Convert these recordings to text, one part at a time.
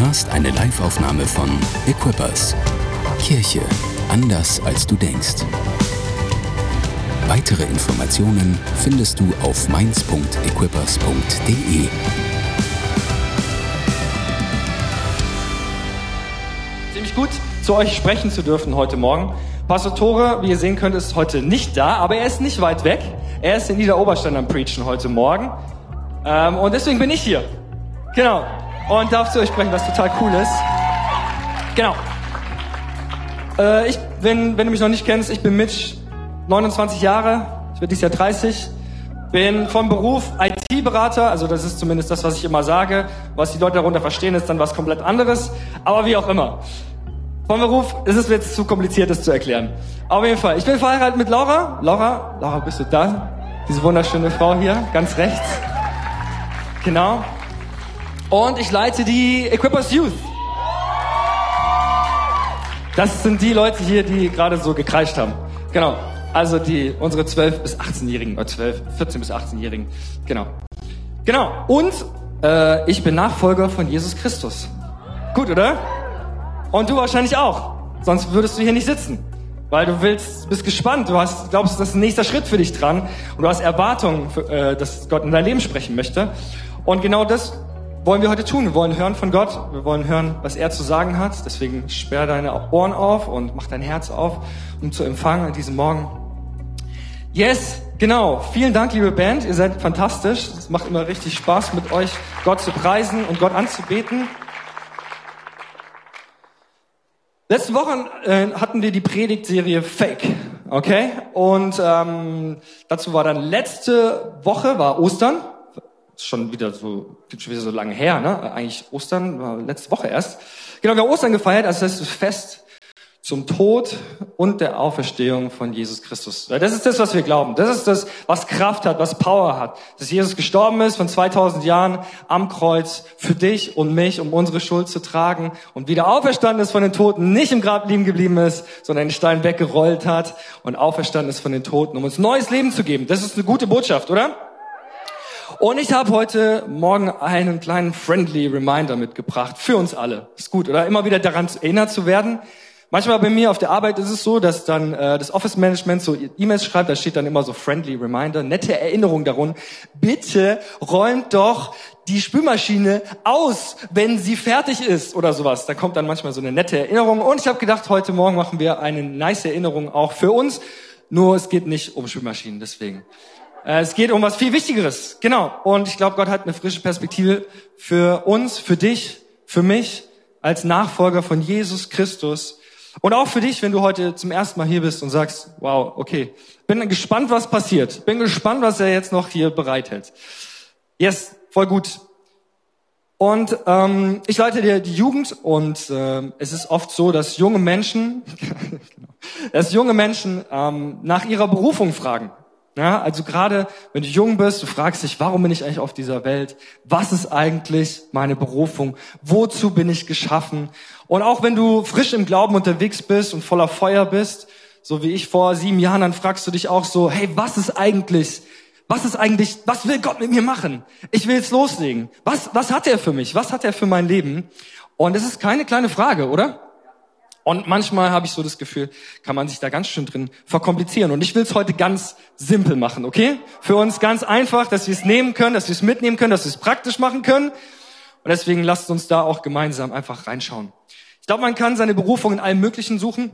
hörst eine Liveaufnahme von Equippers. Kirche anders als du denkst. Weitere Informationen findest du auf mainz.equippers.de. Ziemlich gut, zu euch sprechen zu dürfen heute Morgen. Pastor Tore, wie ihr sehen könnt, ist heute nicht da, aber er ist nicht weit weg. Er ist in Niederoberstein am Preachen heute Morgen. Ähm, und deswegen bin ich hier. Genau. Und darf zu euch sprechen, was total cool ist. Genau. Äh, ich, wenn, wenn du mich noch nicht kennst, ich bin Mitch, 29 Jahre, ich werde dieses Jahr 30. Bin vom Beruf IT-Berater, also das ist zumindest das, was ich immer sage. Was die Leute darunter verstehen, ist dann was komplett anderes. Aber wie auch immer. Vom Beruf ist es jetzt zu kompliziert, das zu erklären. Auf jeden Fall. Ich bin verheiratet mit Laura. Laura, Laura, bist du da? Diese wunderschöne Frau hier, ganz rechts. Genau. Und ich leite die Equippers Youth. Das sind die Leute hier, die gerade so gekreischt haben. Genau. Also die, unsere 12 bis 18-Jährigen, oder 12, 14 bis 18-Jährigen. Genau. Genau. Und äh, ich bin Nachfolger von Jesus Christus. Gut, oder? Und du wahrscheinlich auch. Sonst würdest du hier nicht sitzen. Weil du willst, bist gespannt, du hast, glaubst, das ist ein nächster Schritt für dich dran und du hast Erwartungen, für, äh, dass Gott in dein Leben sprechen möchte. Und genau das wollen wir heute tun. Wir wollen hören von Gott, wir wollen hören, was er zu sagen hat. Deswegen sperr deine Ohren auf und mach dein Herz auf, um zu empfangen an diesem Morgen. Yes, genau. Vielen Dank, liebe Band. Ihr seid fantastisch. Es macht immer richtig Spaß, mit euch Gott zu preisen und Gott anzubeten. Letzte Woche äh, hatten wir die Predigtserie Fake, okay? Und ähm, dazu war dann letzte Woche war Ostern, schon wieder so schon wieder so lange her, ne? Eigentlich Ostern war letzte Woche erst. Genau, wir haben Ostern gefeiert, also das Fest zum Tod und der Auferstehung von Jesus Christus. Das ist das, was wir glauben. Das ist das, was Kraft hat, was Power hat. Dass Jesus gestorben ist von 2000 Jahren am Kreuz für dich und mich, um unsere Schuld zu tragen und wieder auferstanden ist von den Toten, nicht im Grab liegen geblieben ist, sondern den Stein weggerollt hat und auferstanden ist von den Toten, um uns neues Leben zu geben. Das ist eine gute Botschaft, oder? Und ich habe heute Morgen einen kleinen friendly Reminder mitgebracht für uns alle. Ist gut, oder? Immer wieder daran erinnert zu werden, Manchmal bei mir auf der Arbeit ist es so, dass dann äh, das Office Management so E-Mails schreibt, da steht dann immer so friendly reminder, nette Erinnerung darum. Bitte räumt doch die Spülmaschine aus, wenn sie fertig ist oder sowas. Da kommt dann manchmal so eine nette Erinnerung. Und ich habe gedacht, heute Morgen machen wir eine nice Erinnerung auch für uns. Nur es geht nicht um Spülmaschinen, deswegen. Äh, es geht um was viel Wichtigeres. Genau. Und ich glaube, Gott hat eine frische Perspektive für uns, für dich, für mich als Nachfolger von Jesus Christus und auch für dich, wenn du heute zum ersten Mal hier bist und sagst, wow, okay, bin gespannt, was passiert. Bin gespannt, was er jetzt noch hier bereithält. Yes, voll gut. Und ähm, ich leite dir die Jugend und ähm, es ist oft so, dass junge Menschen, dass junge Menschen ähm, nach ihrer Berufung fragen. Ja, also gerade wenn du jung bist, du fragst dich, warum bin ich eigentlich auf dieser Welt? Was ist eigentlich meine Berufung? Wozu bin ich geschaffen? Und auch wenn du frisch im Glauben unterwegs bist und voller Feuer bist, so wie ich vor sieben Jahren, dann fragst du dich auch so, hey, was ist eigentlich, was ist eigentlich, was will Gott mit mir machen? Ich will jetzt loslegen. Was, was hat er für mich? Was hat er für mein Leben? Und es ist keine kleine Frage, oder? Und manchmal habe ich so das Gefühl, kann man sich da ganz schön drin verkomplizieren. Und ich will es heute ganz simpel machen, okay? Für uns ganz einfach, dass wir es nehmen können, dass wir es mitnehmen können, dass wir es praktisch machen können. Und deswegen lasst uns da auch gemeinsam einfach reinschauen. Ich glaube, man kann seine Berufung in allem Möglichen suchen.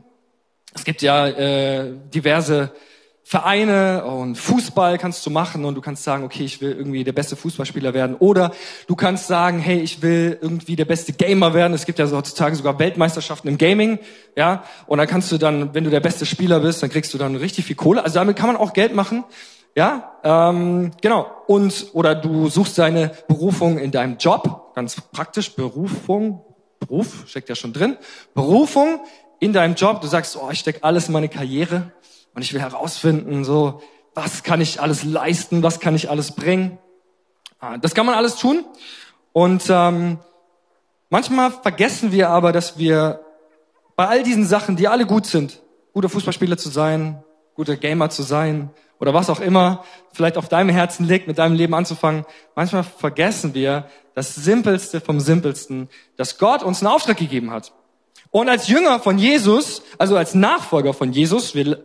Es gibt ja äh, diverse Vereine und Fußball kannst du machen und du kannst sagen, okay, ich will irgendwie der beste Fußballspieler werden. Oder du kannst sagen, hey, ich will irgendwie der beste Gamer werden. Es gibt ja heutzutage sogar Weltmeisterschaften im Gaming, ja. Und dann kannst du dann, wenn du der beste Spieler bist, dann kriegst du dann richtig viel Kohle. Also damit kann man auch Geld machen, ja. Ähm, genau. Und oder du suchst deine Berufung in deinem Job, ganz praktisch Berufung, Beruf steckt ja schon drin. Berufung in deinem Job. Du sagst, oh, ich steck alles in meine Karriere und ich will herausfinden, so, was kann ich alles leisten, was kann ich alles bringen. Ah, das kann man alles tun. Und ähm, manchmal vergessen wir aber, dass wir bei all diesen Sachen, die alle gut sind, guter Fußballspieler zu sein, guter Gamer zu sein oder was auch immer vielleicht auf deinem Herzen liegt, mit deinem Leben anzufangen. Manchmal vergessen wir das Simpelste vom Simpelsten, dass Gott uns einen Auftrag gegeben hat. Und als Jünger von Jesus, also als Nachfolger von Jesus, wir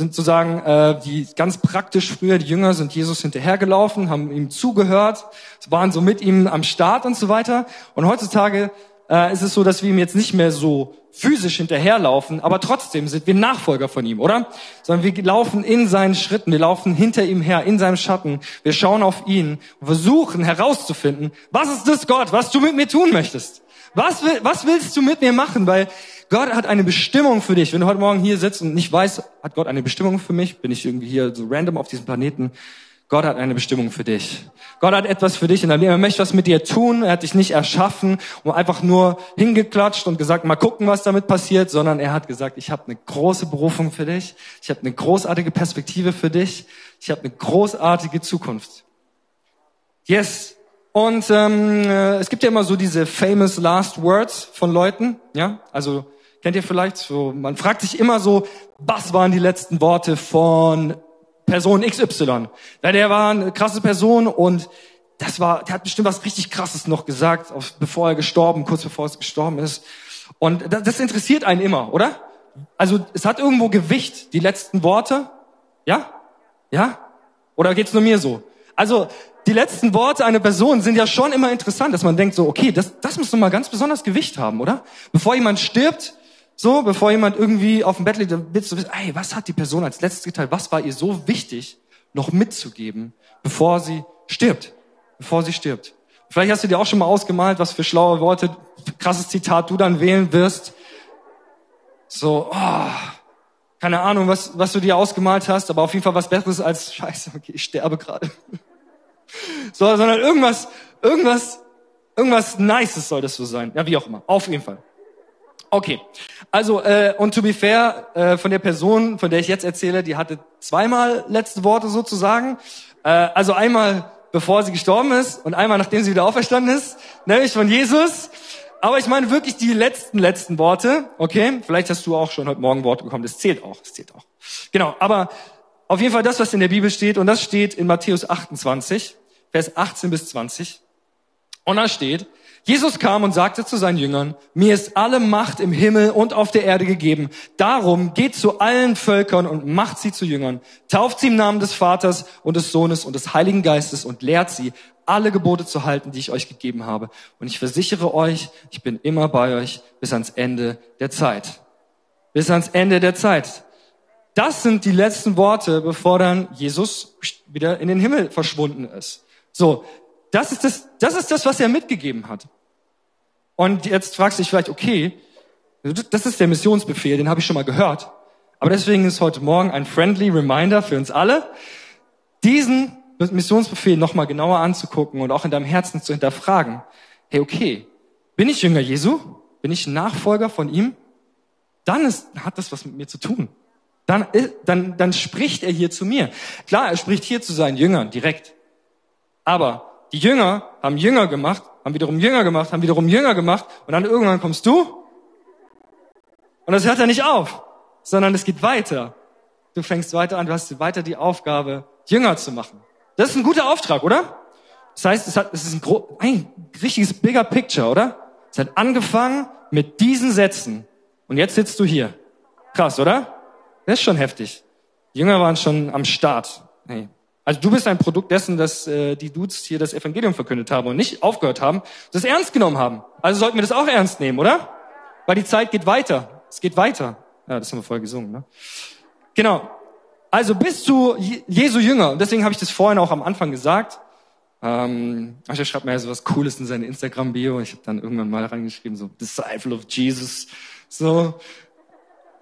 sind sozusagen äh, die ganz praktisch früher die Jünger sind Jesus hinterhergelaufen, haben ihm zugehört, waren so mit ihm am Start und so weiter. Und heutzutage äh, ist es so, dass wir ihm jetzt nicht mehr so physisch hinterherlaufen, aber trotzdem sind wir Nachfolger von ihm, oder? Sondern wir laufen in seinen Schritten, wir laufen hinter ihm her, in seinem Schatten, wir schauen auf ihn versuchen herauszufinden, was ist das Gott, was du mit mir tun möchtest? Was, will, was willst du mit mir machen? Weil Gott hat eine Bestimmung für dich. Wenn du heute Morgen hier sitzt und nicht weißt, hat Gott eine Bestimmung für mich? Bin ich irgendwie hier so random auf diesem Planeten? Gott hat eine Bestimmung für dich. Gott hat etwas für dich in deinem Leben. Er möchte was mit dir tun. Er hat dich nicht erschaffen und einfach nur hingeklatscht und gesagt, mal gucken, was damit passiert, sondern er hat gesagt, ich habe eine große Berufung für dich. Ich habe eine großartige Perspektive für dich. Ich habe eine großartige Zukunft. Yes. Und ähm, äh, es gibt ja immer so diese famous last words von Leuten, ja. Also Kennt ihr vielleicht so? Man fragt sich immer so, was waren die letzten Worte von Person XY? Ja, der war eine krasse Person und das war, der hat bestimmt was richtig Krasses noch gesagt, bevor er gestorben, kurz bevor er gestorben ist. Und das, das interessiert einen immer, oder? Also es hat irgendwo Gewicht, die letzten Worte. Ja? Ja? Oder geht's nur mir so? Also die letzten Worte einer Person sind ja schon immer interessant, dass man denkt so, okay, das, das muss doch mal ganz besonders Gewicht haben, oder? Bevor jemand stirbt, so, bevor jemand irgendwie auf dem Bett liegt, willst du wissen, ey, was hat die Person als letztes geteilt? Was war ihr so wichtig, noch mitzugeben, bevor sie stirbt? Bevor sie stirbt. Vielleicht hast du dir auch schon mal ausgemalt, was für schlaue Worte, krasses Zitat du dann wählen wirst. So, oh, keine Ahnung, was, was du dir ausgemalt hast, aber auf jeden Fall was Besseres als Scheiße, okay, ich sterbe gerade. So, sondern irgendwas, irgendwas, irgendwas Nices soll das so sein. Ja, wie auch immer. Auf jeden Fall. Okay, also äh, und to be fair, äh, von der Person, von der ich jetzt erzähle, die hatte zweimal letzte Worte sozusagen. Äh, also einmal bevor sie gestorben ist und einmal nachdem sie wieder auferstanden ist, nämlich von Jesus. Aber ich meine wirklich die letzten, letzten Worte. Okay, vielleicht hast du auch schon heute Morgen Worte bekommen. Das zählt auch, das zählt auch. Genau, aber auf jeden Fall das, was in der Bibel steht, und das steht in Matthäus 28, Vers 18 bis 20. Und da steht, Jesus kam und sagte zu seinen Jüngern, mir ist alle Macht im Himmel und auf der Erde gegeben. Darum geht zu allen Völkern und macht sie zu Jüngern. Tauft sie im Namen des Vaters und des Sohnes und des Heiligen Geistes und lehrt sie, alle Gebote zu halten, die ich euch gegeben habe. Und ich versichere euch, ich bin immer bei euch bis ans Ende der Zeit. Bis ans Ende der Zeit. Das sind die letzten Worte, bevor dann Jesus wieder in den Himmel verschwunden ist. So, das ist das, das ist das, was er mitgegeben hat. Und jetzt fragst du dich vielleicht, okay, das ist der Missionsbefehl, den habe ich schon mal gehört. Aber deswegen ist heute Morgen ein friendly Reminder für uns alle, diesen Missionsbefehl nochmal genauer anzugucken und auch in deinem Herzen zu hinterfragen. Hey, okay, bin ich Jünger Jesu? Bin ich Nachfolger von ihm? Dann ist, hat das was mit mir zu tun. Dann, dann, dann spricht er hier zu mir. Klar, er spricht hier zu seinen Jüngern direkt. Aber die Jünger haben Jünger gemacht, haben wiederum Jünger gemacht, haben wiederum Jünger gemacht und dann irgendwann kommst du und das hört ja nicht auf, sondern es geht weiter. Du fängst weiter an, du hast weiter die Aufgabe, Jünger zu machen. Das ist ein guter Auftrag, oder? Das heißt, es, hat, es ist ein, ein richtiges bigger picture, oder? Es hat angefangen mit diesen Sätzen und jetzt sitzt du hier. Krass, oder? Das ist schon heftig. Die Jünger waren schon am Start. Hey, also du bist ein Produkt dessen, dass äh, die Dudes hier das Evangelium verkündet haben und nicht aufgehört haben, das ernst genommen haben. Also sollten wir das auch ernst nehmen, oder? Weil die Zeit geht weiter. Es geht weiter. Ja, das haben wir vorher gesungen, ne? Genau. Also bist du Jesu Jünger. Und deswegen habe ich das vorhin auch am Anfang gesagt. Ähm, er schreibt mir ja so was Cooles in seine Instagram-Bio. Ich habe dann irgendwann mal reingeschrieben, so Disciple of Jesus. So,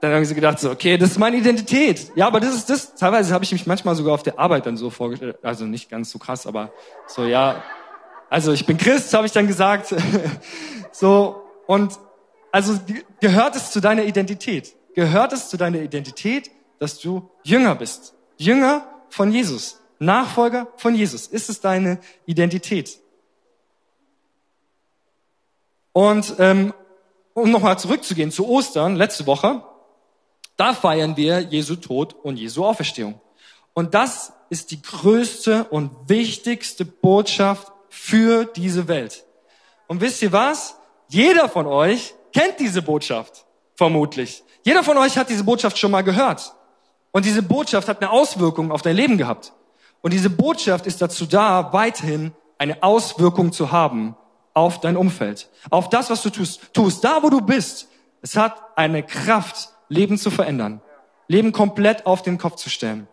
dann haben sie gedacht, so, okay, das ist meine Identität. Ja, aber das ist das. Teilweise habe ich mich manchmal sogar auf der Arbeit dann so vorgestellt. Also nicht ganz so krass, aber so, ja. Also ich bin Christ, habe ich dann gesagt. so, und also gehört es zu deiner Identität? Gehört es zu deiner Identität, dass du Jünger bist? Jünger von Jesus. Nachfolger von Jesus. Ist es deine Identität? Und ähm, um nochmal zurückzugehen zu Ostern, letzte Woche, Da feiern wir Jesu Tod und Jesu Auferstehung. Und das ist die größte und wichtigste Botschaft für diese Welt. Und wisst ihr was? Jeder von euch kennt diese Botschaft, vermutlich. Jeder von euch hat diese Botschaft schon mal gehört. Und diese Botschaft hat eine Auswirkung auf dein Leben gehabt. Und diese Botschaft ist dazu da, weiterhin eine Auswirkung zu haben auf dein Umfeld, auf das, was du tust. Tust da, wo du bist. Es hat eine Kraft, Leben zu verändern, Leben komplett auf den Kopf zu stellen.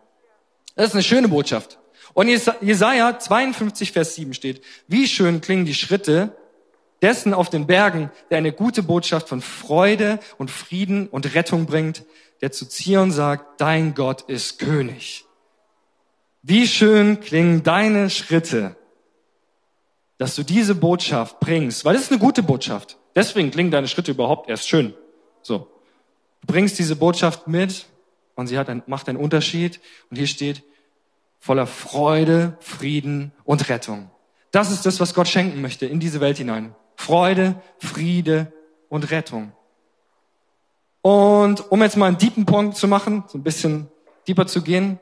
Das ist eine schöne Botschaft. Und Jesaja 52, Vers 7 steht, wie schön klingen die Schritte dessen auf den Bergen, der eine gute Botschaft von Freude und Frieden und Rettung bringt, der zu Zion sagt, dein Gott ist König. Wie schön klingen deine Schritte, dass du diese Botschaft bringst, weil es ist eine gute Botschaft. Deswegen klingen deine Schritte überhaupt erst schön. So. Bringst diese Botschaft mit und sie hat ein, macht einen Unterschied. Und hier steht, voller Freude, Frieden und Rettung. Das ist das, was Gott schenken möchte in diese Welt hinein. Freude, Friede und Rettung. Und um jetzt mal einen deepen Punkt zu machen, so ein bisschen deeper zu gehen,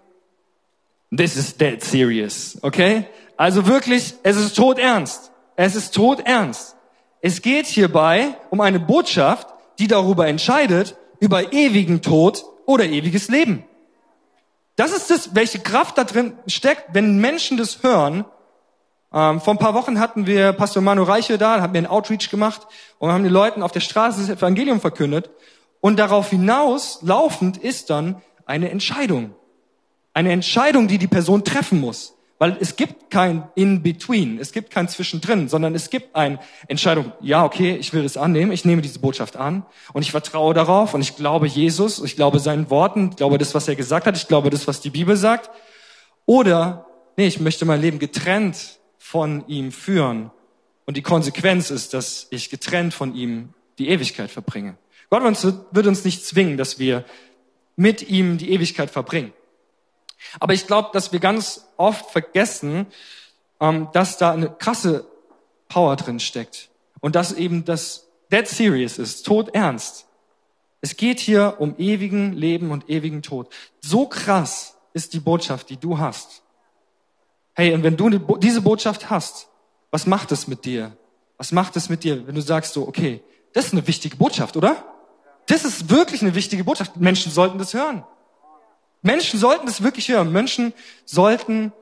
this is dead serious, okay? Also wirklich, es ist tot ernst. Es ist tot ernst. Es geht hierbei um eine Botschaft, die darüber entscheidet, über ewigen Tod oder ewiges Leben. Das ist das, welche Kraft da drin steckt, wenn Menschen das hören. Ähm, vor ein paar Wochen hatten wir Pastor Manu Reiche da, haben wir einen Outreach gemacht und haben den Leuten auf der Straße das Evangelium verkündet. Und darauf hinaus laufend ist dann eine Entscheidung. Eine Entscheidung, die die Person treffen muss. Weil es gibt kein In-Between, es gibt kein Zwischendrin, sondern es gibt eine Entscheidung, ja, okay, ich will es annehmen, ich nehme diese Botschaft an und ich vertraue darauf und ich glaube Jesus, ich glaube seinen Worten, ich glaube das, was er gesagt hat, ich glaube das, was die Bibel sagt. Oder, nee, ich möchte mein Leben getrennt von ihm führen. Und die Konsequenz ist, dass ich getrennt von ihm die Ewigkeit verbringe. Gott wird uns nicht zwingen, dass wir mit ihm die Ewigkeit verbringen. Aber ich glaube, dass wir ganz oft vergessen, ähm, dass da eine krasse Power drin steckt. Und dass eben das Dead Serious ist, tot ernst. Es geht hier um ewigen Leben und ewigen Tod. So krass ist die Botschaft, die du hast. Hey, und wenn du diese Botschaft hast, was macht es mit dir? Was macht es mit dir, wenn du sagst so, okay, das ist eine wichtige Botschaft, oder? Das ist wirklich eine wichtige Botschaft. Menschen sollten das hören. Menschen sollten das wirklich hören. Menschen sollten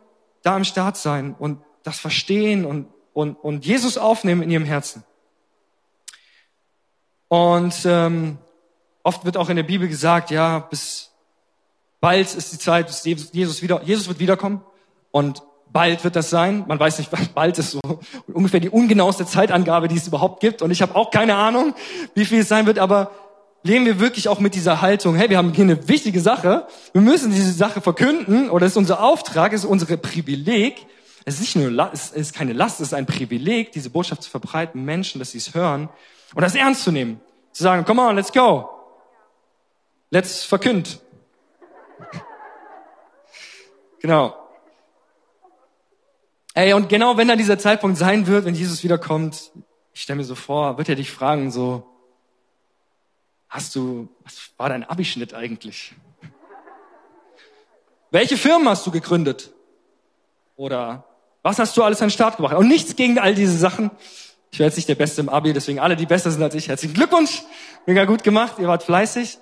da am Start sein und das verstehen und, und, und Jesus aufnehmen in ihrem Herzen. Und ähm, oft wird auch in der Bibel gesagt, ja, bis bald ist die Zeit, bis Jesus wieder, Jesus wird wiederkommen und bald wird das sein. Man weiß nicht, bald ist so ungefähr die ungenaueste Zeitangabe, die es überhaupt gibt. Und ich habe auch keine Ahnung, wie viel es sein wird, aber leben wir wirklich auch mit dieser Haltung, hey, wir haben hier eine wichtige Sache, wir müssen diese Sache verkünden, oder es ist unser Auftrag, es ist unsere Privileg, es ist nicht nur, es ist keine Last, es ist ein Privileg, diese Botschaft zu verbreiten, Menschen, dass sie es hören, und das ernst zu nehmen, zu sagen, come on, let's go, let's verkünd. genau. Ey, und genau wenn dann dieser Zeitpunkt sein wird, wenn Jesus wiederkommt, ich stelle mir so vor, wird er dich fragen, so, Hast du, was war dein Abischnitt eigentlich? Welche Firmen hast du gegründet? Oder was hast du alles an den Start gebracht? Und nichts gegen all diese Sachen. Ich wäre jetzt nicht der Beste im Abi, deswegen alle, die besser sind als ich, herzlichen Glückwunsch. Mega gut gemacht, ihr wart fleißig.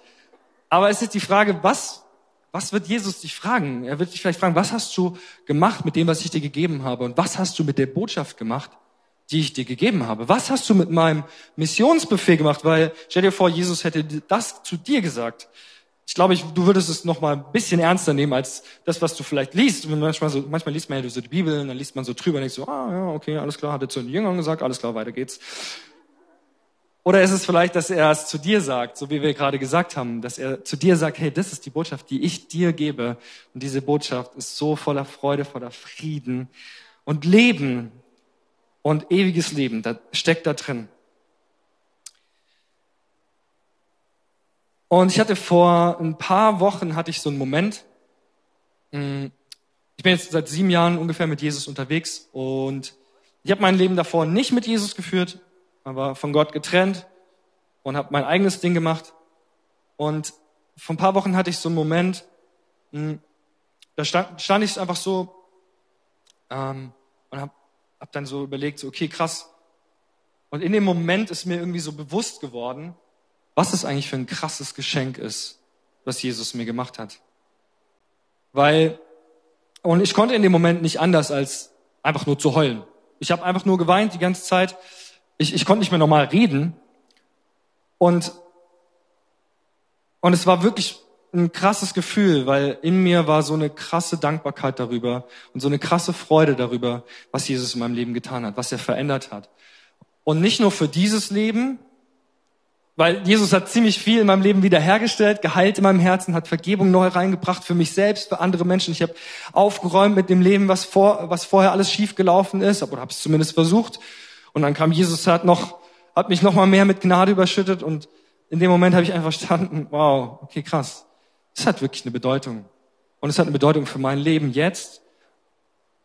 Aber es ist die Frage, was, was wird Jesus dich fragen? Er wird dich vielleicht fragen, was hast du gemacht mit dem, was ich dir gegeben habe? Und was hast du mit der Botschaft gemacht, die ich dir gegeben habe? Was hast du mit meinem Missionsbefehl gemacht? Weil stell dir vor, Jesus hätte das zu dir gesagt. Ich glaube, ich, du würdest es noch mal ein bisschen ernster nehmen als das, was du vielleicht liest. Manchmal, so, manchmal liest man ja so die Bibel und dann liest man so drüber und denkt so, ah ja, okay, alles klar, hat er zu den Jüngern gesagt, alles klar, weiter geht's. Oder ist es vielleicht, dass er es zu dir sagt, so wie wir gerade gesagt haben, dass er zu dir sagt, hey, das ist die Botschaft, die ich dir gebe. Und diese Botschaft ist so voller Freude, voller Frieden und Leben und ewiges Leben, da steckt da drin. Und ich hatte vor ein paar Wochen hatte ich so einen Moment. Hm, ich bin jetzt seit sieben Jahren ungefähr mit Jesus unterwegs und ich habe mein Leben davor nicht mit Jesus geführt, aber von Gott getrennt und habe mein eigenes Ding gemacht. Und vor ein paar Wochen hatte ich so einen Moment, mh, da stand, stand ich einfach so ähm, und habe hab dann so überlegt, so, okay, krass. Und in dem Moment ist mir irgendwie so bewusst geworden, was es eigentlich für ein krasses Geschenk ist, was Jesus mir gemacht hat. Weil, und ich konnte in dem Moment nicht anders, als einfach nur zu heulen. Ich habe einfach nur geweint die ganze Zeit. Ich, ich konnte nicht mehr normal reden. Und, und es war wirklich ein krasses Gefühl, weil in mir war so eine krasse Dankbarkeit darüber und so eine krasse Freude darüber, was Jesus in meinem Leben getan hat, was er verändert hat. Und nicht nur für dieses Leben, weil Jesus hat ziemlich viel in meinem Leben wiederhergestellt, geheilt in meinem Herzen, hat Vergebung neu reingebracht für mich selbst, für andere Menschen. Ich habe aufgeräumt mit dem Leben, was, vor, was vorher alles schief gelaufen ist, oder habe es zumindest versucht. Und dann kam Jesus, hat noch, hat mich noch mal mehr mit Gnade überschüttet. Und in dem Moment habe ich einfach verstanden, wow, okay, krass. Das hat wirklich eine Bedeutung. Und es hat eine Bedeutung für mein Leben jetzt.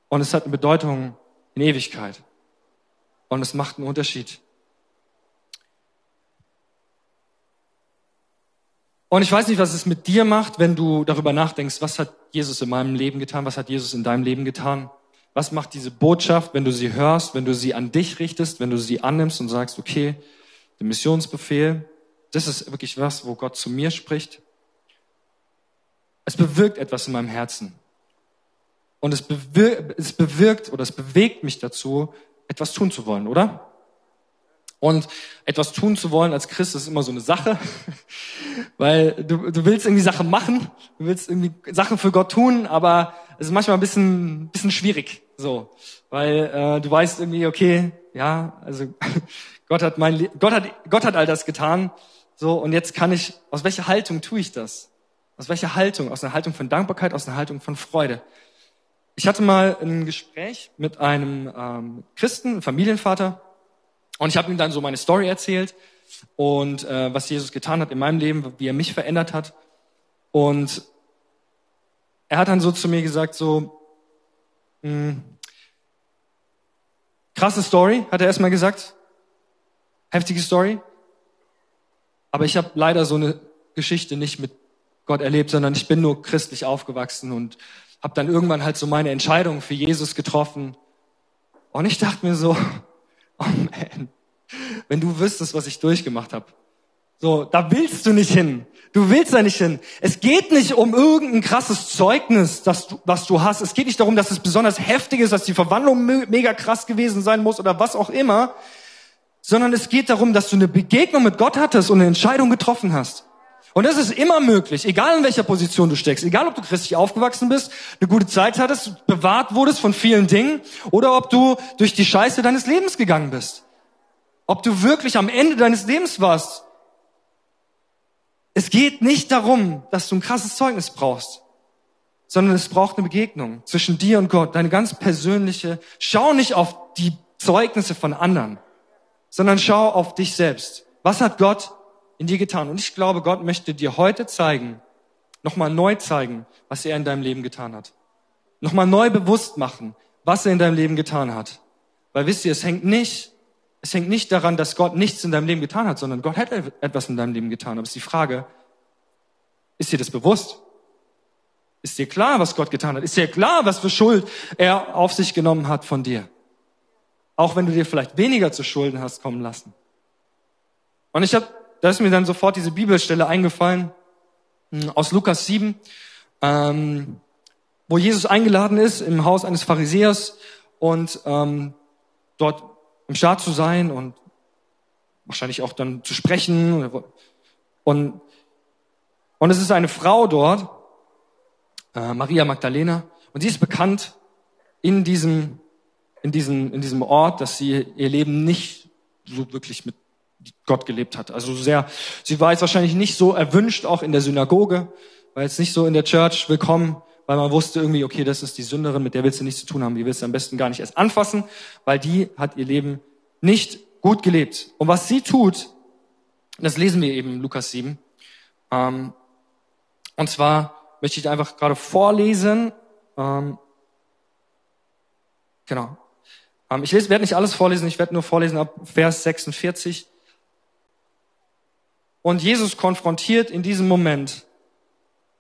Und es hat eine Bedeutung in Ewigkeit. Und es macht einen Unterschied. Und ich weiß nicht, was es mit dir macht, wenn du darüber nachdenkst, was hat Jesus in meinem Leben getan, was hat Jesus in deinem Leben getan? Was macht diese Botschaft, wenn du sie hörst, wenn du sie an dich richtest, wenn du sie annimmst und sagst, okay, der Missionsbefehl, das ist wirklich was, wo Gott zu mir spricht. Es bewirkt etwas in meinem Herzen. Und es bewirkt, es bewirkt oder es bewegt mich dazu, etwas tun zu wollen, oder? Und etwas tun zu wollen als Christ ist immer so eine Sache, weil du, du willst irgendwie Sachen machen, du willst irgendwie Sachen für Gott tun, aber es ist manchmal ein bisschen, bisschen schwierig, so, weil äh, du weißt irgendwie, okay, ja, also Gott hat mein, Gott hat, Gott hat all das getan, so und jetzt kann ich, aus welcher Haltung tue ich das? Aus welcher Haltung? Aus einer Haltung von Dankbarkeit, aus einer Haltung von Freude. Ich hatte mal ein Gespräch mit einem ähm, Christen, einem Familienvater, und ich habe ihm dann so meine Story erzählt und äh, was Jesus getan hat in meinem Leben, wie er mich verändert hat. Und er hat dann so zu mir gesagt, so, mh, hm, krasse Story, hat er erstmal gesagt. Heftige Story. Aber ich habe leider so eine Geschichte nicht mit Gott erlebt, sondern ich bin nur christlich aufgewachsen und habe dann irgendwann halt so meine Entscheidung für Jesus getroffen. Und ich dachte mir so, Oh man, wenn du wüsstest, was ich durchgemacht habe. So, da willst du nicht hin. Du willst da nicht hin. Es geht nicht um irgendein krasses Zeugnis, das du, was du hast. Es geht nicht darum, dass es besonders heftig ist, dass die Verwandlung mega krass gewesen sein muss oder was auch immer, sondern es geht darum, dass du eine Begegnung mit Gott hattest und eine Entscheidung getroffen hast. Und das ist immer möglich, egal in welcher Position du steckst, egal ob du christlich aufgewachsen bist, eine gute Zeit hattest, bewahrt wurdest von vielen Dingen oder ob du durch die Scheiße deines Lebens gegangen bist. Ob du wirklich am Ende deines Lebens warst. Es geht nicht darum, dass du ein krasses Zeugnis brauchst, sondern es braucht eine Begegnung zwischen dir und Gott, deine ganz persönliche. Schau nicht auf die Zeugnisse von anderen, sondern schau auf dich selbst. Was hat Gott in dir getan. Und ich glaube, Gott möchte dir heute zeigen, nochmal neu zeigen, was er in deinem Leben getan hat. Nochmal neu bewusst machen, was er in deinem Leben getan hat. Weil wisst ihr, es hängt nicht, es hängt nicht daran, dass Gott nichts in deinem Leben getan hat, sondern Gott hat etwas in deinem Leben getan. Aber es ist die Frage, ist dir das bewusst? Ist dir klar, was Gott getan hat? Ist dir klar, was für Schuld er auf sich genommen hat von dir? Auch wenn du dir vielleicht weniger zu Schulden hast kommen lassen. Und ich habe da ist mir dann sofort diese Bibelstelle eingefallen hm, aus Lukas 7, ähm, wo Jesus eingeladen ist im Haus eines Pharisäers und ähm, dort im Staat zu sein und wahrscheinlich auch dann zu sprechen. Und, und es ist eine Frau dort, äh, Maria Magdalena, und sie ist bekannt in diesem, in diesem, in diesem Ort, dass sie ihr Leben nicht so wirklich mit Gott gelebt hat. Also sehr, sie war jetzt wahrscheinlich nicht so erwünscht, auch in der Synagoge, war jetzt nicht so in der Church willkommen, weil man wusste irgendwie, okay, das ist die Sünderin, mit der willst du nichts zu tun haben, die willst du am besten gar nicht erst anfassen, weil die hat ihr Leben nicht gut gelebt. Und was sie tut, das lesen wir eben in Lukas 7. Ähm, und zwar möchte ich einfach gerade vorlesen. Ähm, genau. Ähm, ich werde nicht alles vorlesen, ich werde nur vorlesen ab Vers 46. Und Jesus konfrontiert in diesem Moment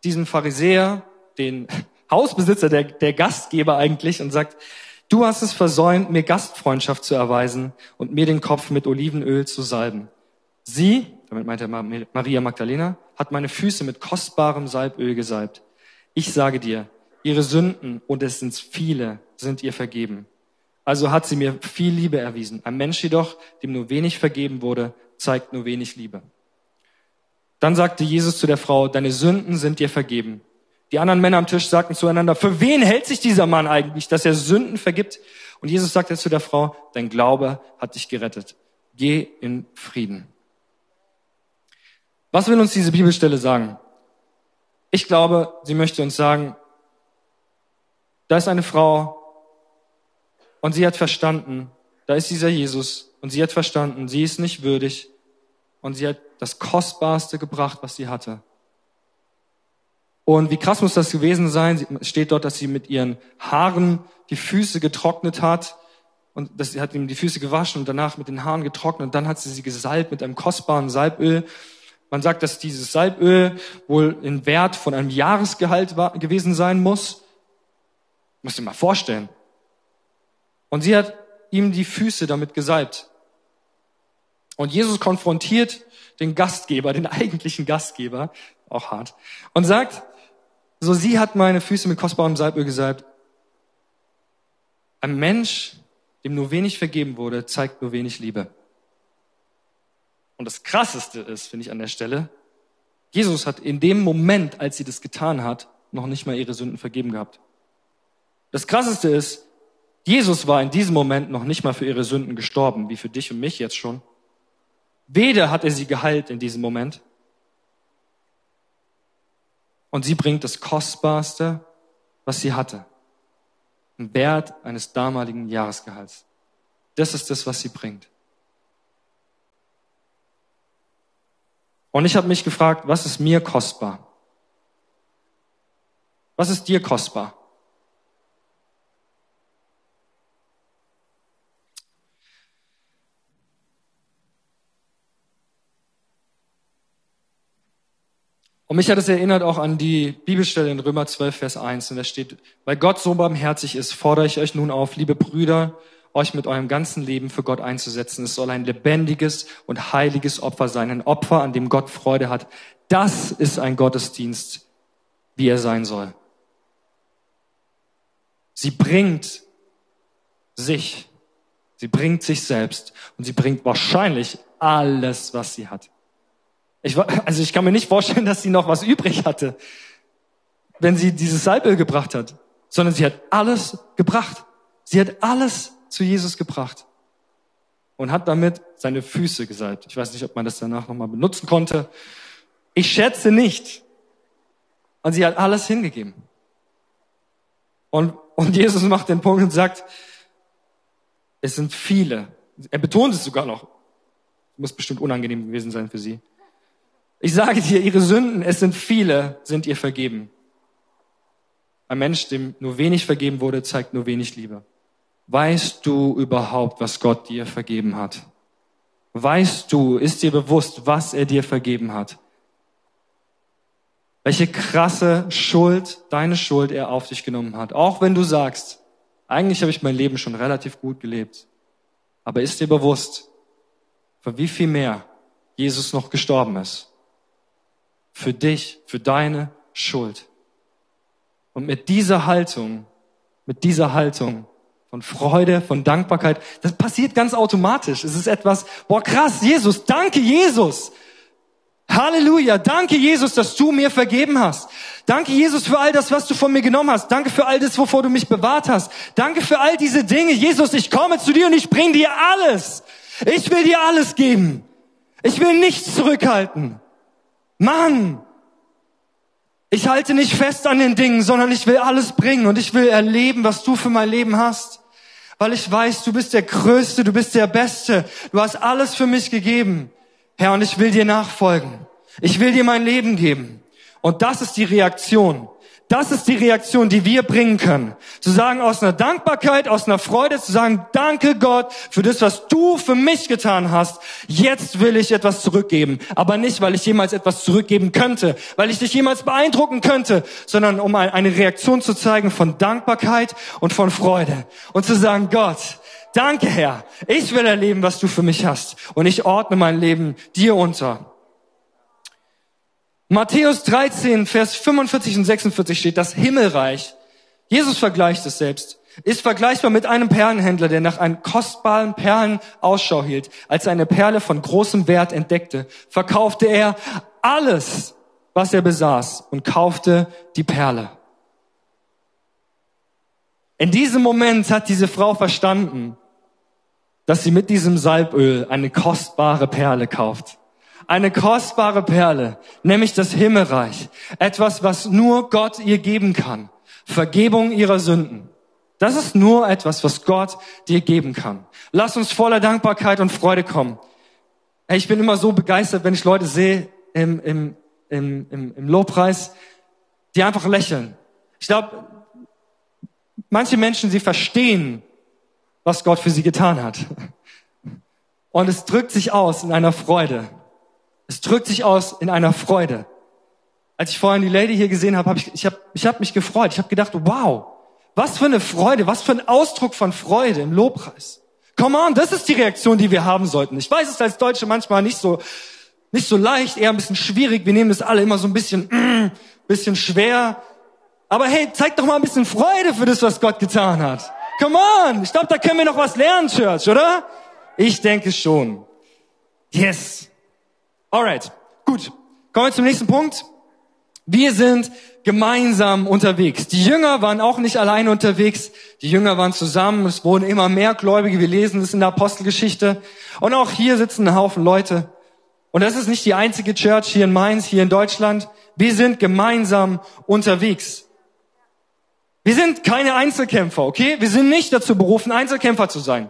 diesen Pharisäer, den Hausbesitzer, der, der Gastgeber eigentlich, und sagt, du hast es versäumt, mir Gastfreundschaft zu erweisen und mir den Kopf mit Olivenöl zu salben. Sie, damit meint er Maria Magdalena, hat meine Füße mit kostbarem Salböl gesalbt. Ich sage dir, ihre Sünden, und es sind viele, sind ihr vergeben. Also hat sie mir viel Liebe erwiesen. Ein Mensch jedoch, dem nur wenig vergeben wurde, zeigt nur wenig Liebe. Dann sagte Jesus zu der Frau, deine Sünden sind dir vergeben. Die anderen Männer am Tisch sagten zueinander, für wen hält sich dieser Mann eigentlich, dass er Sünden vergibt? Und Jesus sagte zu der Frau, dein Glaube hat dich gerettet. Geh in Frieden. Was will uns diese Bibelstelle sagen? Ich glaube, sie möchte uns sagen, da ist eine Frau und sie hat verstanden, da ist dieser Jesus und sie hat verstanden, sie ist nicht würdig und sie hat das Kostbarste gebracht, was sie hatte. Und wie krass muss das gewesen sein? Es steht dort, dass sie mit ihren Haaren die Füße getrocknet hat und dass sie hat ihm die Füße gewaschen und danach mit den Haaren getrocknet und dann hat sie sie gesalbt mit einem kostbaren Salböl. Man sagt, dass dieses Salböl wohl in Wert von einem Jahresgehalt war, gewesen sein muss. Musst du dir mal vorstellen. Und sie hat ihm die Füße damit gesalbt. Und Jesus konfrontiert den Gastgeber, den eigentlichen Gastgeber, auch hart, und sagt, so sie hat meine Füße mit kostbarem Salböl gesalbt. Ein Mensch, dem nur wenig vergeben wurde, zeigt nur wenig Liebe. Und das Krasseste ist, finde ich an der Stelle, Jesus hat in dem Moment, als sie das getan hat, noch nicht mal ihre Sünden vergeben gehabt. Das Krasseste ist, Jesus war in diesem Moment noch nicht mal für ihre Sünden gestorben, wie für dich und mich jetzt schon. Weder hat er sie geheilt in diesem Moment. Und sie bringt das Kostbarste, was sie hatte. Ein Wert eines damaligen Jahresgehalts. Das ist das, was sie bringt. Und ich habe mich gefragt, was ist mir kostbar? Was ist dir kostbar? Und mich hat es erinnert auch an die Bibelstelle in Römer 12, Vers 1. Und da steht, weil Gott so barmherzig ist, fordere ich euch nun auf, liebe Brüder, euch mit eurem ganzen Leben für Gott einzusetzen. Es soll ein lebendiges und heiliges Opfer sein, ein Opfer, an dem Gott Freude hat. Das ist ein Gottesdienst, wie er sein soll. Sie bringt sich, sie bringt sich selbst und sie bringt wahrscheinlich alles, was sie hat. Ich, also ich kann mir nicht vorstellen, dass sie noch was übrig hatte, wenn sie dieses Salböl gebracht hat, sondern sie hat alles gebracht. Sie hat alles zu Jesus gebracht und hat damit seine Füße gesalbt. Ich weiß nicht, ob man das danach nochmal benutzen konnte. Ich schätze nicht. Und sie hat alles hingegeben. Und, und Jesus macht den Punkt und sagt, es sind viele. Er betont es sogar noch. Muss bestimmt unangenehm gewesen sein für sie. Ich sage dir, ihre Sünden, es sind viele, sind ihr vergeben. Ein Mensch, dem nur wenig vergeben wurde, zeigt nur wenig Liebe. Weißt du überhaupt, was Gott dir vergeben hat? Weißt du, ist dir bewusst, was er dir vergeben hat? Welche krasse Schuld, deine Schuld er auf dich genommen hat. Auch wenn du sagst, eigentlich habe ich mein Leben schon relativ gut gelebt. Aber ist dir bewusst, für wie viel mehr Jesus noch gestorben ist? Für dich, für deine Schuld. Und mit dieser Haltung, mit dieser Haltung von Freude, von Dankbarkeit, das passiert ganz automatisch. Es ist etwas, boah krass, Jesus, danke Jesus. Halleluja, danke Jesus, dass du mir vergeben hast. Danke Jesus für all das, was du von mir genommen hast. Danke für all das, wovor du mich bewahrt hast. Danke für all diese Dinge. Jesus, ich komme zu dir und ich bring dir alles. Ich will dir alles geben. Ich will nichts zurückhalten. Mann, ich halte nicht fest an den Dingen, sondern ich will alles bringen und ich will erleben, was du für mein Leben hast. Weil ich weiß, du bist der Größte, du bist der Beste. Du hast alles für mich gegeben. Herr, und ich will dir nachfolgen. Ich will dir mein Leben geben. Und das ist die Reaktion. Das ist die Reaktion, die wir bringen können. Zu sagen, aus einer Dankbarkeit, aus einer Freude, zu sagen, danke Gott für das, was du für mich getan hast. Jetzt will ich etwas zurückgeben. Aber nicht, weil ich jemals etwas zurückgeben könnte, weil ich dich jemals beeindrucken könnte, sondern um eine Reaktion zu zeigen von Dankbarkeit und von Freude. Und zu sagen, Gott, danke Herr, ich will erleben, was du für mich hast. Und ich ordne mein Leben dir unter. Matthäus 13, Vers 45 und 46 steht, das Himmelreich, Jesus vergleicht es selbst, ist vergleichbar mit einem Perlenhändler, der nach einem kostbaren Perlen Ausschau hielt. Als er eine Perle von großem Wert entdeckte, verkaufte er alles, was er besaß und kaufte die Perle. In diesem Moment hat diese Frau verstanden, dass sie mit diesem Salböl eine kostbare Perle kauft eine kostbare Perle, nämlich das Himmelreich. Etwas, was nur Gott ihr geben kann. Vergebung ihrer Sünden. Das ist nur etwas, was Gott dir geben kann. Lass uns voller Dankbarkeit und Freude kommen. Ich bin immer so begeistert, wenn ich Leute sehe im, im, im, im, im Lobpreis, die einfach lächeln. Ich glaube, manche Menschen, sie verstehen, was Gott für sie getan hat. Und es drückt sich aus in einer Freude. Es drückt sich aus in einer Freude. Als ich vorhin die Lady hier gesehen habe, habe ich, ich habe ich hab mich gefreut. Ich habe gedacht, wow, was für eine Freude, was für ein Ausdruck von Freude im Lobpreis. Come on, das ist die Reaktion, die wir haben sollten. Ich weiß es als Deutsche manchmal nicht so, nicht so leicht, eher ein bisschen schwierig. Wir nehmen das alle immer so ein bisschen, mm, bisschen schwer. Aber hey, zeig doch mal ein bisschen Freude für das, was Gott getan hat. Come on, ich glaube, da können wir noch was lernen, Church, oder? Ich denke schon. Yes. Alright, gut. Kommen wir zum nächsten Punkt. Wir sind gemeinsam unterwegs. Die Jünger waren auch nicht allein unterwegs. Die Jünger waren zusammen. Es wurden immer mehr Gläubige. Wir lesen das in der Apostelgeschichte. Und auch hier sitzen ein Haufen Leute. Und das ist nicht die einzige Church hier in Mainz, hier in Deutschland. Wir sind gemeinsam unterwegs. Wir sind keine Einzelkämpfer, okay? Wir sind nicht dazu berufen, Einzelkämpfer zu sein.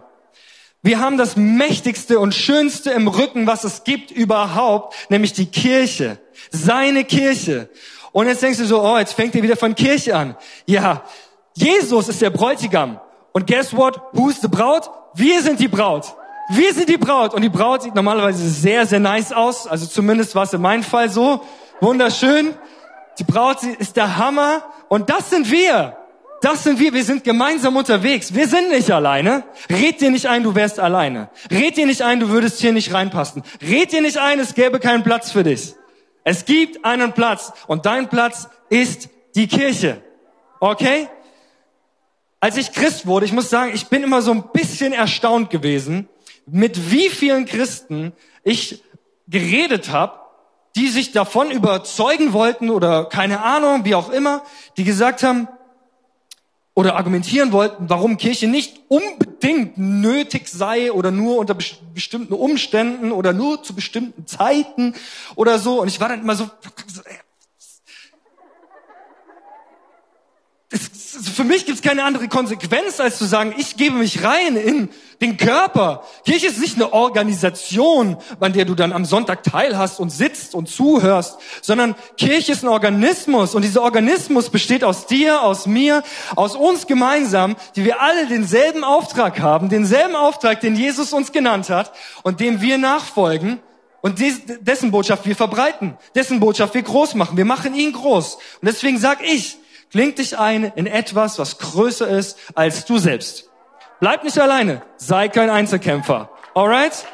Wir haben das mächtigste und schönste im Rücken, was es gibt überhaupt, nämlich die Kirche. Seine Kirche. Und jetzt denkst du so, oh, jetzt fängt ihr wieder von Kirche an. Ja, Jesus ist der Bräutigam. Und guess what? Who's the Braut? Wir sind die Braut. Wir sind die Braut. Und die Braut sieht normalerweise sehr, sehr nice aus. Also zumindest war es in meinem Fall so. Wunderschön. Die Braut ist der Hammer. Und das sind wir. Das sind wir, wir sind gemeinsam unterwegs. Wir sind nicht alleine. Red dir nicht ein, du wärst alleine. Red dir nicht ein, du würdest hier nicht reinpassen. Red dir nicht ein, es gäbe keinen Platz für dich. Es gibt einen Platz und dein Platz ist die Kirche. Okay? Als ich Christ wurde, ich muss sagen, ich bin immer so ein bisschen erstaunt gewesen, mit wie vielen Christen ich geredet habe, die sich davon überzeugen wollten oder keine Ahnung, wie auch immer, die gesagt haben, oder argumentieren wollten, warum Kirche nicht unbedingt nötig sei oder nur unter bestimmten Umständen oder nur zu bestimmten Zeiten oder so. Und ich war dann immer so, es, für mich gibt es keine andere Konsequenz, als zu sagen, ich gebe mich rein in den Körper. Kirche ist nicht eine Organisation, an der du dann am Sonntag teilhast und sitzt und zuhörst, sondern Kirche ist ein Organismus und dieser Organismus besteht aus dir, aus mir, aus uns gemeinsam, die wir alle denselben Auftrag haben, denselben Auftrag, den Jesus uns genannt hat und dem wir nachfolgen und dessen Botschaft wir verbreiten, dessen Botschaft wir groß machen. Wir machen ihn groß. Und deswegen sag ich, Kling dich ein in etwas, was größer ist als du selbst. Bleib nicht alleine. Sei kein Einzelkämpfer. Alright?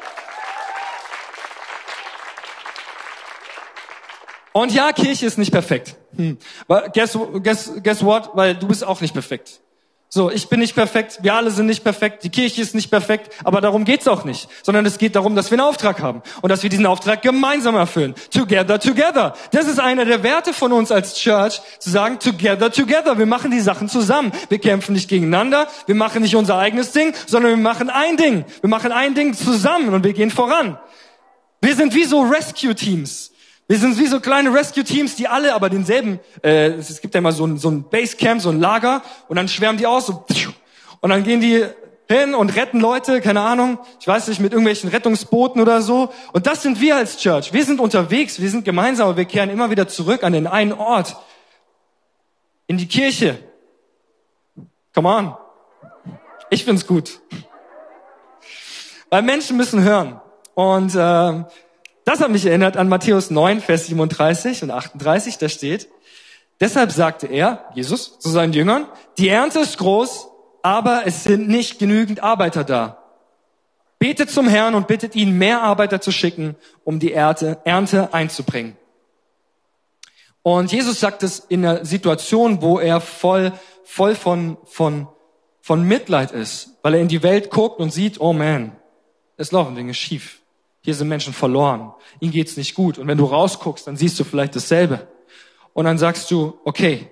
Und ja, Kirche ist nicht perfekt. Hm. Guess, guess, guess what? Weil du bist auch nicht perfekt. So, ich bin nicht perfekt, wir alle sind nicht perfekt, die Kirche ist nicht perfekt, aber darum geht's auch nicht, sondern es geht darum, dass wir einen Auftrag haben und dass wir diesen Auftrag gemeinsam erfüllen. Together, together. Das ist einer der Werte von uns als Church, zu sagen, together, together. Wir machen die Sachen zusammen. Wir kämpfen nicht gegeneinander, wir machen nicht unser eigenes Ding, sondern wir machen ein Ding. Wir machen ein Ding zusammen und wir gehen voran. Wir sind wie so Rescue-Teams. Wir sind wie so kleine Rescue-Teams, die alle aber denselben, äh, es gibt ja immer so ein, so ein Basecamp, so ein Lager, und dann schwärmen die aus, so, und dann gehen die hin und retten Leute, keine Ahnung, ich weiß nicht, mit irgendwelchen Rettungsbooten oder so. Und das sind wir als Church. Wir sind unterwegs, wir sind gemeinsam, aber wir kehren immer wieder zurück an den einen Ort. in die Kirche. Come on. Ich find's gut. Weil Menschen müssen hören. Und äh, das hat mich erinnert an Matthäus 9, Vers 37 und 38, da steht, deshalb sagte er, Jesus, zu seinen Jüngern, die Ernte ist groß, aber es sind nicht genügend Arbeiter da. Betet zum Herrn und bittet ihn, mehr Arbeiter zu schicken, um die Ernte, Ernte einzubringen. Und Jesus sagt es in einer Situation, wo er voll, voll von, von, von Mitleid ist, weil er in die Welt guckt und sieht, oh man, es laufen Dinge schief. Hier sind Menschen verloren. Ihnen geht's nicht gut. Und wenn du rausguckst, dann siehst du vielleicht dasselbe. Und dann sagst du, okay,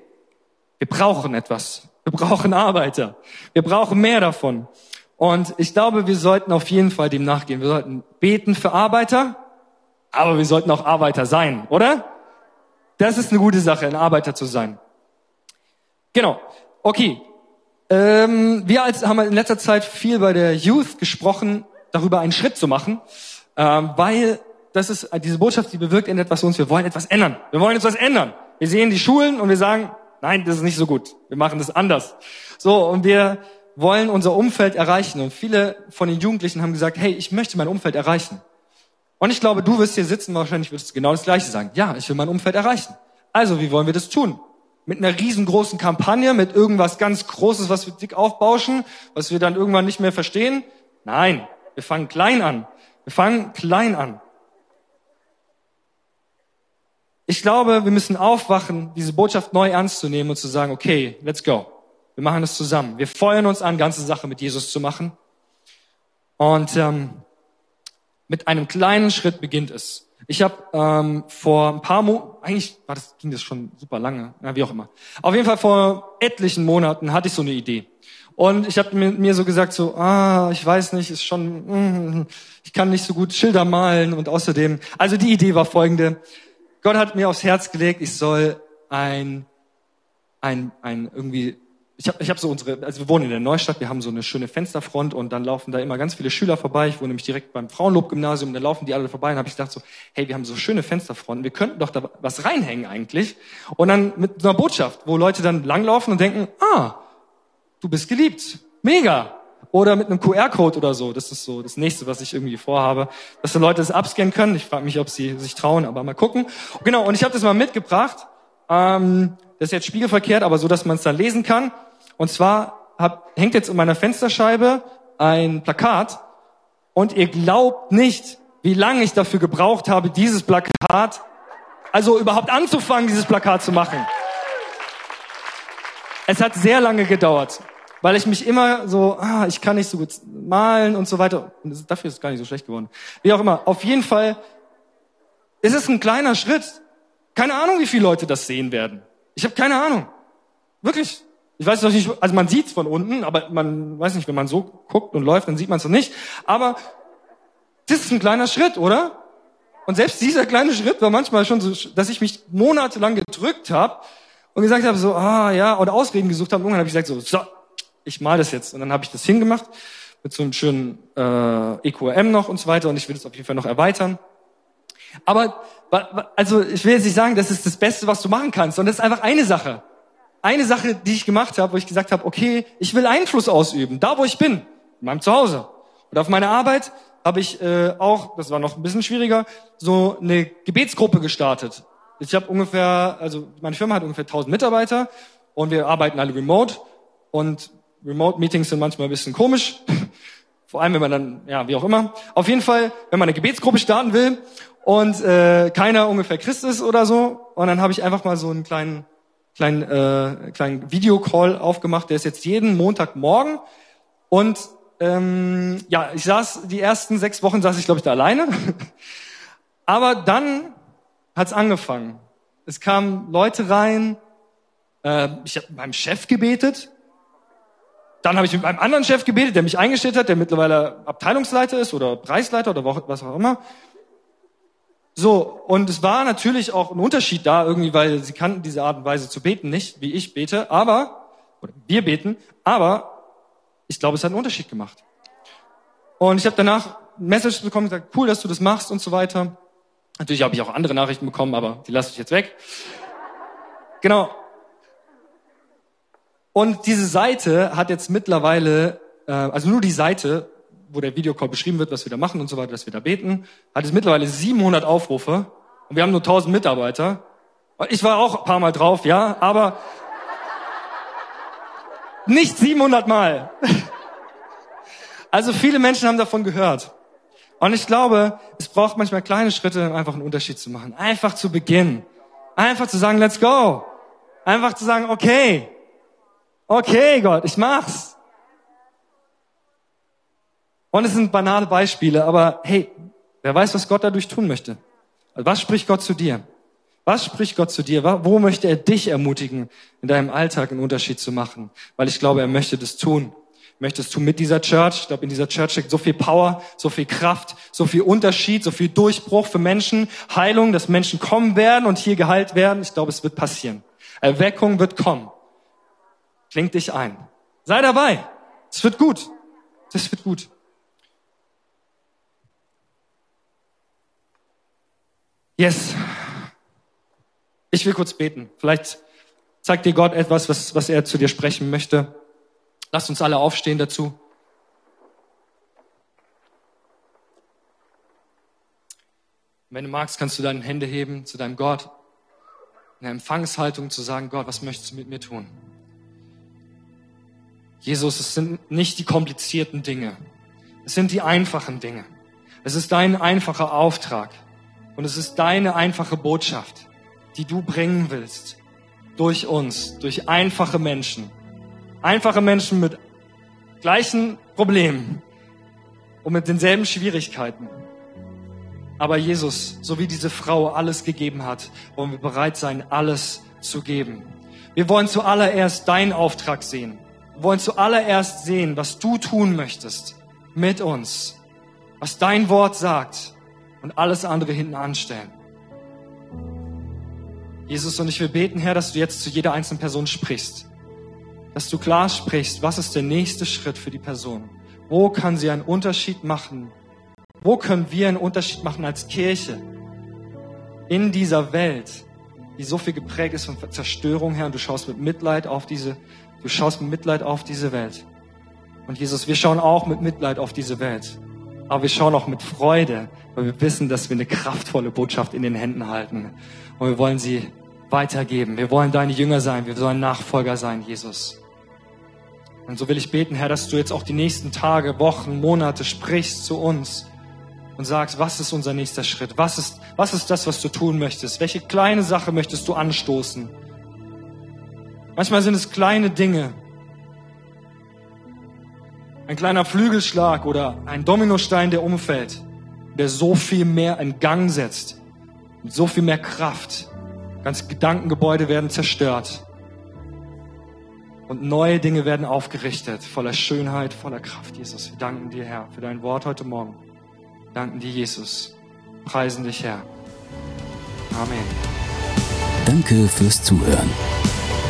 wir brauchen etwas. Wir brauchen Arbeiter. Wir brauchen mehr davon. Und ich glaube, wir sollten auf jeden Fall dem nachgehen. Wir sollten beten für Arbeiter, aber wir sollten auch Arbeiter sein, oder? Das ist eine gute Sache, ein Arbeiter zu sein. Genau. Okay. Ähm, wir als, haben in letzter Zeit viel bei der Youth gesprochen, darüber einen Schritt zu machen ähm, weil das ist diese Botschaft, die bewirkt in etwas uns. Wir wollen etwas ändern. Wir wollen etwas ändern. Wir sehen die Schulen und wir sagen, nein, das ist nicht so gut. Wir machen das anders. So und wir wollen unser Umfeld erreichen. Und viele von den Jugendlichen haben gesagt, hey, ich möchte mein Umfeld erreichen. Und ich glaube, du wirst hier sitzen, wahrscheinlich wirst du genau das Gleiche sagen. Ja, ich will mein Umfeld erreichen. Also, wie wollen wir das tun? Mit einer riesengroßen Kampagne, mit irgendwas ganz Großes, was wir dick aufbauschen, was wir dann irgendwann nicht mehr verstehen? Nein, wir fangen klein an. Wir fangen klein an. Ich glaube, wir müssen aufwachen, diese Botschaft neu ernst zu nehmen und zu sagen, okay, let's go. Wir machen es zusammen. Wir feuern uns an, ganze Sache mit Jesus zu machen. Und ähm, mit einem kleinen Schritt beginnt es. Ich habe ähm, vor ein paar Monaten, eigentlich war das, ging das schon super lange, ja, wie auch immer. Auf jeden Fall vor etlichen Monaten hatte ich so eine Idee. Und ich habe mir, so gesagt, so, ah, ich weiß nicht, ist schon, mm, ich kann nicht so gut Schilder malen und außerdem, also die Idee war folgende. Gott hat mir aufs Herz gelegt, ich soll ein, ein, ein irgendwie, ich habe ich hab so unsere, also wir wohnen in der Neustadt, wir haben so eine schöne Fensterfront und dann laufen da immer ganz viele Schüler vorbei. Ich wohne nämlich direkt beim Frauenlob-Gymnasium, da laufen die alle vorbei und habe ich gedacht so, hey, wir haben so schöne Fensterfronten, wir könnten doch da was reinhängen eigentlich. Und dann mit einer Botschaft, wo Leute dann langlaufen und denken, ah, du bist geliebt. Mega. Oder mit einem QR-Code oder so. Das ist so das nächste, was ich irgendwie vorhabe. Dass die Leute das abscannen können. Ich frage mich, ob sie sich trauen, aber mal gucken. Genau, und ich habe das mal mitgebracht. Ähm, das ist jetzt spiegelverkehrt, aber so, dass man es dann lesen kann. Und zwar hab, hängt jetzt in meiner Fensterscheibe ein Plakat. Und ihr glaubt nicht, wie lange ich dafür gebraucht habe, dieses Plakat, also überhaupt anzufangen, dieses Plakat zu machen. Es hat sehr lange gedauert weil ich mich immer so, ah, ich kann nicht so gut malen und so weiter. Und dafür ist es gar nicht so schlecht geworden. Wie auch immer. Auf jeden Fall ist es ein kleiner Schritt. Keine Ahnung, wie viele Leute das sehen werden. Ich habe keine Ahnung. Wirklich. Ich weiß noch nicht, also man sieht's von unten, aber man weiß nicht, wenn man so guckt und läuft, dann sieht man es noch nicht. Aber das ist ein kleiner Schritt, oder? Und selbst dieser kleine Schritt war manchmal schon so, dass ich mich monatelang gedrückt habe und gesagt habe so, ah ja, oder Ausreden gesucht habe. Und irgendwann habe ich gesagt so, so, ich mal das jetzt. Und dann habe ich das hingemacht mit so einem schönen äh, EQM noch und so weiter. Und ich will das auf jeden Fall noch erweitern. Aber also ich will jetzt nicht sagen, das ist das Beste, was du machen kannst, sondern das ist einfach eine Sache. Eine Sache, die ich gemacht habe, wo ich gesagt habe, okay, ich will Einfluss ausüben, da wo ich bin, in meinem Zuhause. Und auf meiner Arbeit habe ich äh, auch, das war noch ein bisschen schwieriger, so eine Gebetsgruppe gestartet. Ich habe ungefähr, also meine Firma hat ungefähr 1000 Mitarbeiter und wir arbeiten alle remote und Remote-Meetings sind manchmal ein bisschen komisch. Vor allem, wenn man dann, ja, wie auch immer. Auf jeden Fall, wenn man eine Gebetsgruppe starten will und äh, keiner ungefähr Christ ist oder so. Und dann habe ich einfach mal so einen kleinen, kleinen, äh, kleinen Videocall aufgemacht. Der ist jetzt jeden Montagmorgen. Und ähm, ja, ich saß, die ersten sechs Wochen saß ich, glaube ich, da alleine. Aber dann hat's angefangen. Es kamen Leute rein. Äh, ich habe beim Chef gebetet. Dann habe ich mit einem anderen Chef gebetet, der mich eingestellt hat, der mittlerweile Abteilungsleiter ist oder Preisleiter oder was auch immer. So, und es war natürlich auch ein Unterschied da irgendwie, weil sie kannten diese Art und Weise zu beten nicht, wie ich bete, aber, oder wir beten, aber ich glaube, es hat einen Unterschied gemacht. Und ich habe danach Messages bekommen, gesagt, cool, dass du das machst und so weiter. Natürlich habe ich auch andere Nachrichten bekommen, aber die lasse ich jetzt weg. Genau. Und diese Seite hat jetzt mittlerweile, äh, also nur die Seite, wo der Videocall beschrieben wird, was wir da machen und so weiter, dass wir da beten, hat jetzt mittlerweile 700 Aufrufe und wir haben nur 1000 Mitarbeiter. Ich war auch ein paar Mal drauf, ja, aber nicht 700 Mal. Also viele Menschen haben davon gehört. Und ich glaube, es braucht manchmal kleine Schritte, um einfach einen Unterschied zu machen. Einfach zu beginnen. Einfach zu sagen, let's go. Einfach zu sagen, okay. Okay, Gott, ich mach's. Und es sind banale Beispiele, aber hey, wer weiß, was Gott dadurch tun möchte. Was spricht Gott zu dir? Was spricht Gott zu dir? Wo möchte er dich ermutigen, in deinem Alltag einen Unterschied zu machen? Weil ich glaube, er möchte das tun. Möchtest du mit dieser Church? Ich glaube, in dieser Church steckt so viel Power, so viel Kraft, so viel Unterschied, so viel Durchbruch für Menschen, Heilung, dass Menschen kommen werden und hier geheilt werden. Ich glaube, es wird passieren. Erweckung wird kommen. Klingt dich ein. Sei dabei. Es wird gut. Es wird gut. Yes. Ich will kurz beten. Vielleicht zeigt dir Gott etwas, was, was er zu dir sprechen möchte. Lass uns alle aufstehen dazu. Wenn du magst, kannst du deine Hände heben zu deinem Gott. In der Empfangshaltung zu sagen, Gott, was möchtest du mit mir tun? Jesus, es sind nicht die komplizierten Dinge. Es sind die einfachen Dinge. Es ist dein einfacher Auftrag. Und es ist deine einfache Botschaft, die du bringen willst. Durch uns, durch einfache Menschen. Einfache Menschen mit gleichen Problemen und mit denselben Schwierigkeiten. Aber Jesus, so wie diese Frau alles gegeben hat, wollen wir bereit sein, alles zu geben. Wir wollen zuallererst deinen Auftrag sehen. Wir wollen zuallererst sehen, was du tun möchtest mit uns, was dein Wort sagt und alles andere hinten anstellen. Jesus, und ich will beten, Herr, dass du jetzt zu jeder einzelnen Person sprichst dass du klar sprichst, was ist der nächste Schritt für die Person? Wo kann sie einen Unterschied machen? Wo können wir einen Unterschied machen als Kirche in dieser Welt, die so viel geprägt ist von Zerstörung, Herr, und du schaust mit Mitleid auf diese, du schaust mit Mitleid auf diese Welt. Und Jesus, wir schauen auch mit Mitleid auf diese Welt. Aber wir schauen auch mit Freude, weil wir wissen, dass wir eine kraftvolle Botschaft in den Händen halten. Und wir wollen sie weitergeben. Wir wollen deine Jünger sein. Wir sollen Nachfolger sein, Jesus. Und so will ich beten, Herr, dass du jetzt auch die nächsten Tage, Wochen, Monate sprichst zu uns und sagst, was ist unser nächster Schritt? Was ist, was ist das, was du tun möchtest? Welche kleine Sache möchtest du anstoßen? Manchmal sind es kleine Dinge. Ein kleiner Flügelschlag oder ein Dominostein, der umfällt, der so viel mehr in Gang setzt, mit so viel mehr Kraft. Ganz Gedankengebäude werden zerstört. Und neue Dinge werden aufgerichtet, voller Schönheit, voller Kraft, Jesus. Wir danken dir, Herr, für dein Wort heute Morgen. Wir danken dir, Jesus. Preisen dich, Herr. Amen. Danke fürs Zuhören.